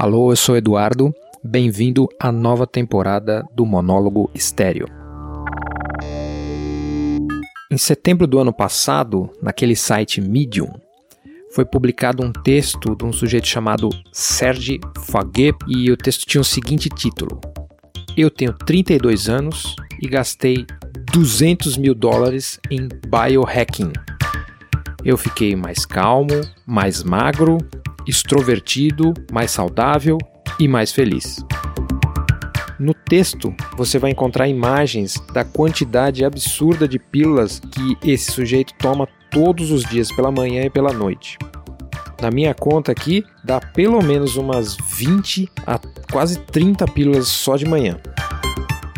Alô, eu sou Eduardo. Bem-vindo à nova temporada do Monólogo Estéreo. Em setembro do ano passado, naquele site Medium, foi publicado um texto de um sujeito chamado Serge Faguet e o texto tinha o seguinte título: Eu tenho 32 anos e gastei 200 mil dólares em biohacking. Eu fiquei mais calmo, mais magro extrovertido, mais saudável e mais feliz. No texto, você vai encontrar imagens da quantidade absurda de pílulas que esse sujeito toma todos os dias, pela manhã e pela noite. Na minha conta aqui, dá pelo menos umas 20 a quase 30 pílulas só de manhã.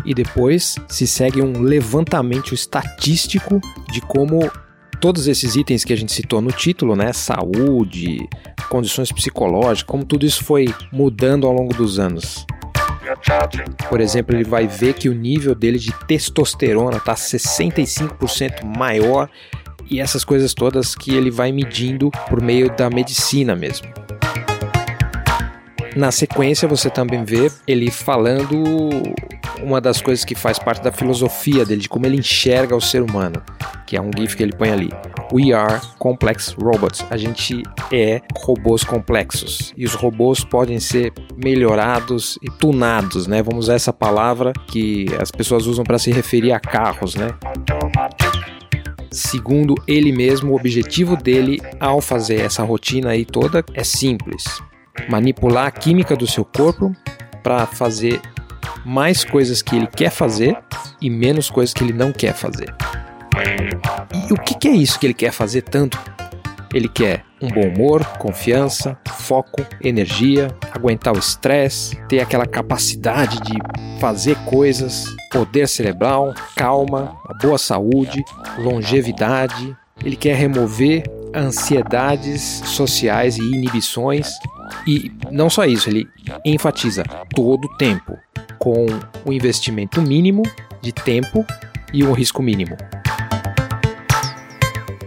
E depois se segue um levantamento estatístico de como todos esses itens que a gente citou no título, né, saúde, condições psicológicas, como tudo isso foi mudando ao longo dos anos. Por exemplo, ele vai ver que o nível dele de testosterona está 65% maior e essas coisas todas que ele vai medindo por meio da medicina mesmo. Na sequência, você também vê ele falando uma das coisas que faz parte da filosofia dele, de como ele enxerga o ser humano, que é um GIF que ele põe ali. We are complex robots. A gente é robôs complexos. E os robôs podem ser melhorados e tunados, né? Vamos usar essa palavra que as pessoas usam para se referir a carros, né? Segundo ele mesmo, o objetivo dele ao fazer essa rotina aí toda é simples manipular a química do seu corpo para fazer mais coisas que ele quer fazer e menos coisas que ele não quer fazer. E o que, é isso que ele quer fazer tanto? Ele quer um bom humor, confiança, foco, energia, aguentar o estresse, ter aquela capacidade de fazer coisas, poder cerebral, calma, boa saúde, longevidade. Ele quer remover ansiedades sociais e inibições e não só isso, ele enfatiza todo o tempo, com o um investimento mínimo de tempo e um risco mínimo.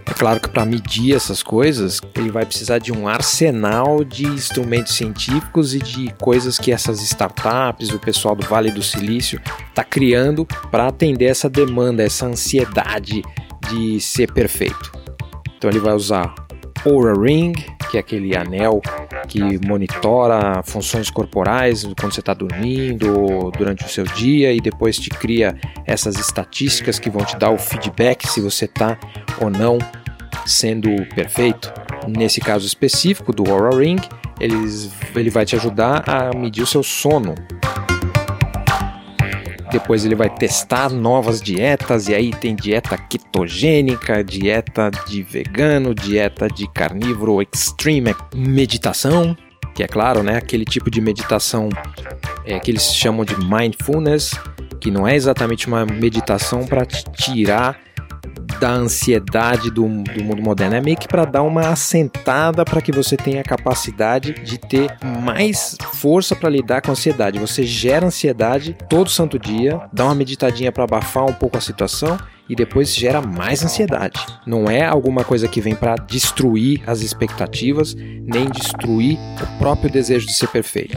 É claro que para medir essas coisas, ele vai precisar de um arsenal de instrumentos científicos e de coisas que essas startups, o pessoal do Vale do Silício, está criando para atender essa demanda, essa ansiedade de ser perfeito. Então ele vai usar Oura Ring, que é aquele anel que monitora funções corporais quando você está dormindo, durante o seu dia e depois te cria essas estatísticas que vão te dar o feedback se você está ou não sendo perfeito. Nesse caso específico do Oura Ring, eles, ele vai te ajudar a medir o seu sono depois ele vai testar novas dietas e aí tem dieta ketogênica, dieta de vegano, dieta de carnívoro extreme, meditação, que é claro, né, aquele tipo de meditação é, que eles chamam de mindfulness, que não é exatamente uma meditação para tirar da ansiedade do, do mundo moderno. É meio que para dar uma assentada para que você tenha a capacidade de ter mais força para lidar com a ansiedade. Você gera ansiedade todo santo dia, dá uma meditadinha para abafar um pouco a situação e depois gera mais ansiedade. Não é alguma coisa que vem para destruir as expectativas, nem destruir o próprio desejo de ser perfeito.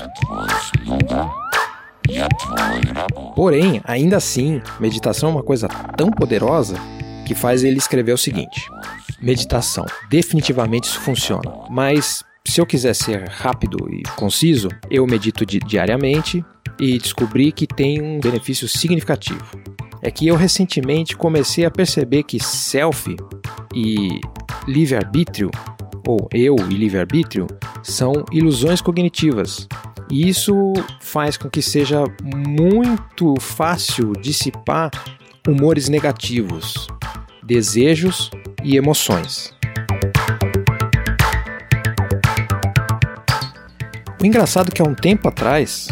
Porém, ainda assim, meditação é uma coisa tão poderosa que faz ele escrever o seguinte: meditação. Definitivamente isso funciona, mas se eu quiser ser rápido e conciso, eu medito di diariamente e descobri que tem um benefício significativo. É que eu recentemente comecei a perceber que self e livre-arbítrio, ou eu e livre-arbítrio, são ilusões cognitivas. E isso faz com que seja muito fácil dissipar humores negativos, desejos e emoções. O engraçado é que há um tempo atrás,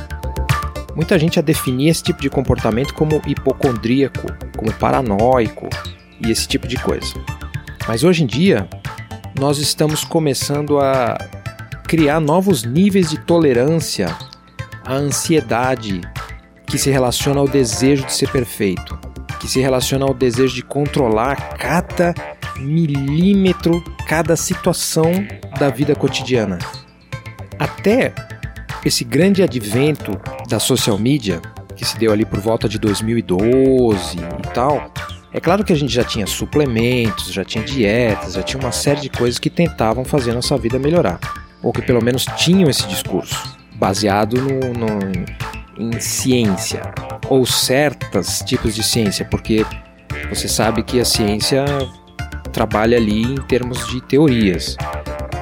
muita gente a definia esse tipo de comportamento como hipocondríaco, como paranoico e esse tipo de coisa. Mas hoje em dia, nós estamos começando a criar novos níveis de tolerância à ansiedade que se relaciona ao desejo de ser perfeito. Que se relaciona ao desejo de controlar cada milímetro, cada situação da vida cotidiana. Até esse grande advento da social media, que se deu ali por volta de 2012 e tal, é claro que a gente já tinha suplementos, já tinha dietas, já tinha uma série de coisas que tentavam fazer nossa vida melhorar. Ou que pelo menos tinham esse discurso, baseado no, no, em ciência. Ou certos tipos de ciência, porque você sabe que a ciência trabalha ali em termos de teorias.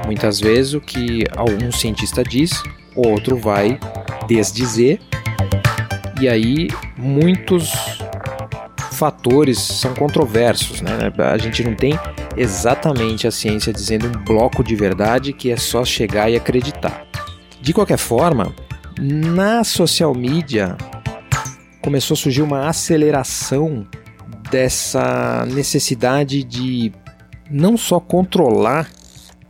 Muitas vezes o que algum cientista diz, o outro vai desdizer, e aí muitos fatores são controversos, né? A gente não tem exatamente a ciência dizendo um bloco de verdade que é só chegar e acreditar. De qualquer forma, na social media começou a surgir uma aceleração dessa necessidade de não só controlar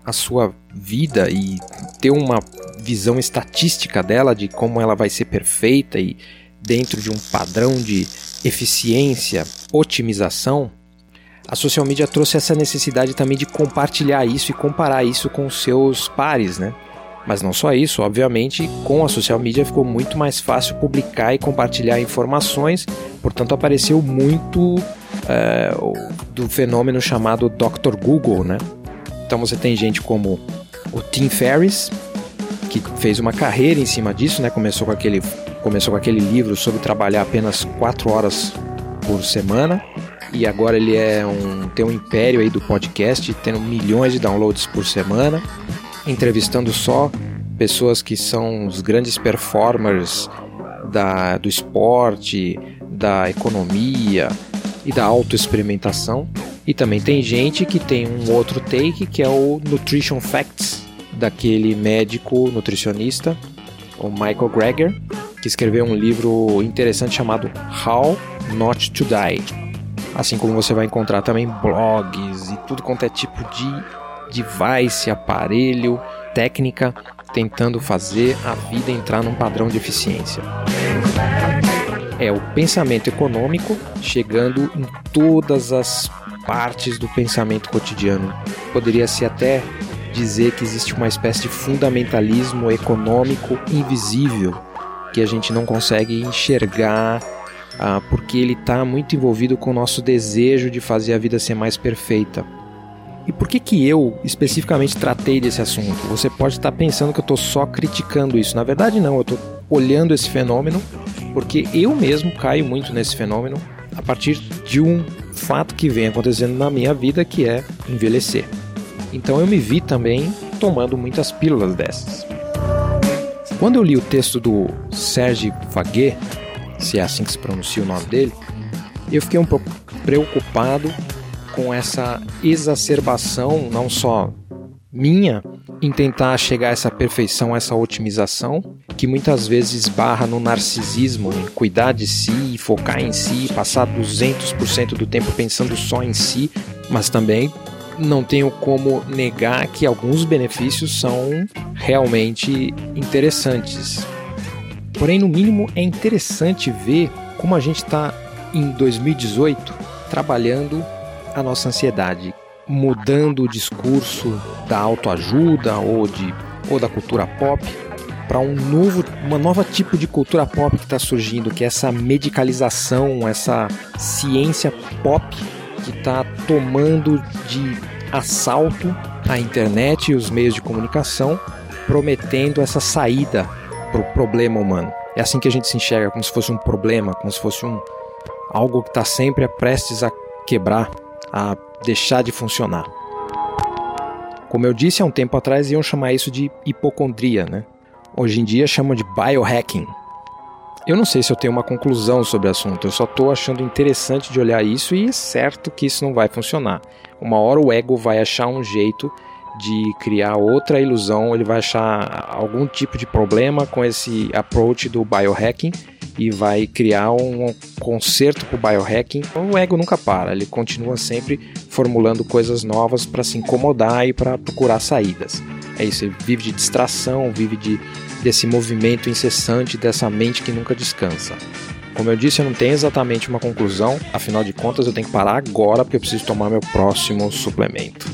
a sua vida e ter uma visão estatística dela de como ela vai ser perfeita e dentro de um padrão de eficiência, otimização, a social media trouxe essa necessidade também de compartilhar isso e comparar isso com seus pares, né? Mas não só isso, obviamente, com a social media ficou muito mais fácil publicar e compartilhar informações, portanto apareceu muito é, do fenômeno chamado Dr. Google, né? Então você tem gente como o Tim Ferriss, que fez uma carreira em cima disso, né? Começou com aquele, começou com aquele livro sobre trabalhar apenas 4 horas por semana e agora ele é um, tem um império aí do podcast, tendo milhões de downloads por semana, entrevistando só pessoas que são os grandes performers da, do esporte, da economia e da autoexperimentação. E também tem gente que tem um outro take que é o Nutrition Facts, daquele médico nutricionista, o Michael Greger, que escreveu um livro interessante chamado How Not to Die. Assim como você vai encontrar também blogs e tudo quanto é tipo de device, aparelho, técnica tentando fazer a vida entrar num padrão de eficiência. É o pensamento econômico chegando em todas as partes do pensamento cotidiano. Poderia ser até dizer que existe uma espécie de fundamentalismo econômico invisível que a gente não consegue enxergar ah, porque ele está muito envolvido com o nosso desejo de fazer a vida ser mais perfeita. E por que que eu especificamente tratei desse assunto? Você pode estar pensando que eu estou só criticando isso. Na verdade não, eu estou olhando esse fenômeno porque eu mesmo caio muito nesse fenômeno a partir de um fato que vem acontecendo na minha vida que é envelhecer. Então eu me vi também tomando muitas pílulas dessas. Quando eu li o texto do Serge Faguet, se é assim que se pronuncia o nome dele, eu fiquei um pouco preocupado com essa exacerbação, não só minha, em tentar chegar a essa perfeição, a essa otimização, que muitas vezes barra no narcisismo, em cuidar de si, focar em si, passar 200% do tempo pensando só em si, mas também não tenho como negar que alguns benefícios são realmente interessantes. Porém, no mínimo, é interessante ver como a gente está em 2018 trabalhando a nossa ansiedade, mudando o discurso da autoajuda ou, de, ou da cultura pop para um novo, uma nova tipo de cultura pop que está surgindo, que é essa medicalização, essa ciência pop que está tomando de assalto a internet e os meios de comunicação, prometendo essa saída para o problema humano. É assim que a gente se enxerga, como se fosse um problema, como se fosse um algo que está sempre prestes a quebrar, a deixar de funcionar. Como eu disse há um tempo atrás, iam chamar isso de hipocondria, né? Hoje em dia chamam de biohacking. Eu não sei se eu tenho uma conclusão sobre o assunto, eu só estou achando interessante de olhar isso e é certo que isso não vai funcionar. Uma hora o ego vai achar um jeito de criar outra ilusão, ele vai achar algum tipo de problema com esse approach do biohacking e vai criar um conserto para o biohacking. O ego nunca para, ele continua sempre formulando coisas novas para se incomodar e para procurar saídas. É isso, ele vive de distração, vive de, desse movimento incessante dessa mente que nunca descansa. Como eu disse, eu não tenho exatamente uma conclusão, afinal de contas eu tenho que parar agora porque eu preciso tomar meu próximo suplemento.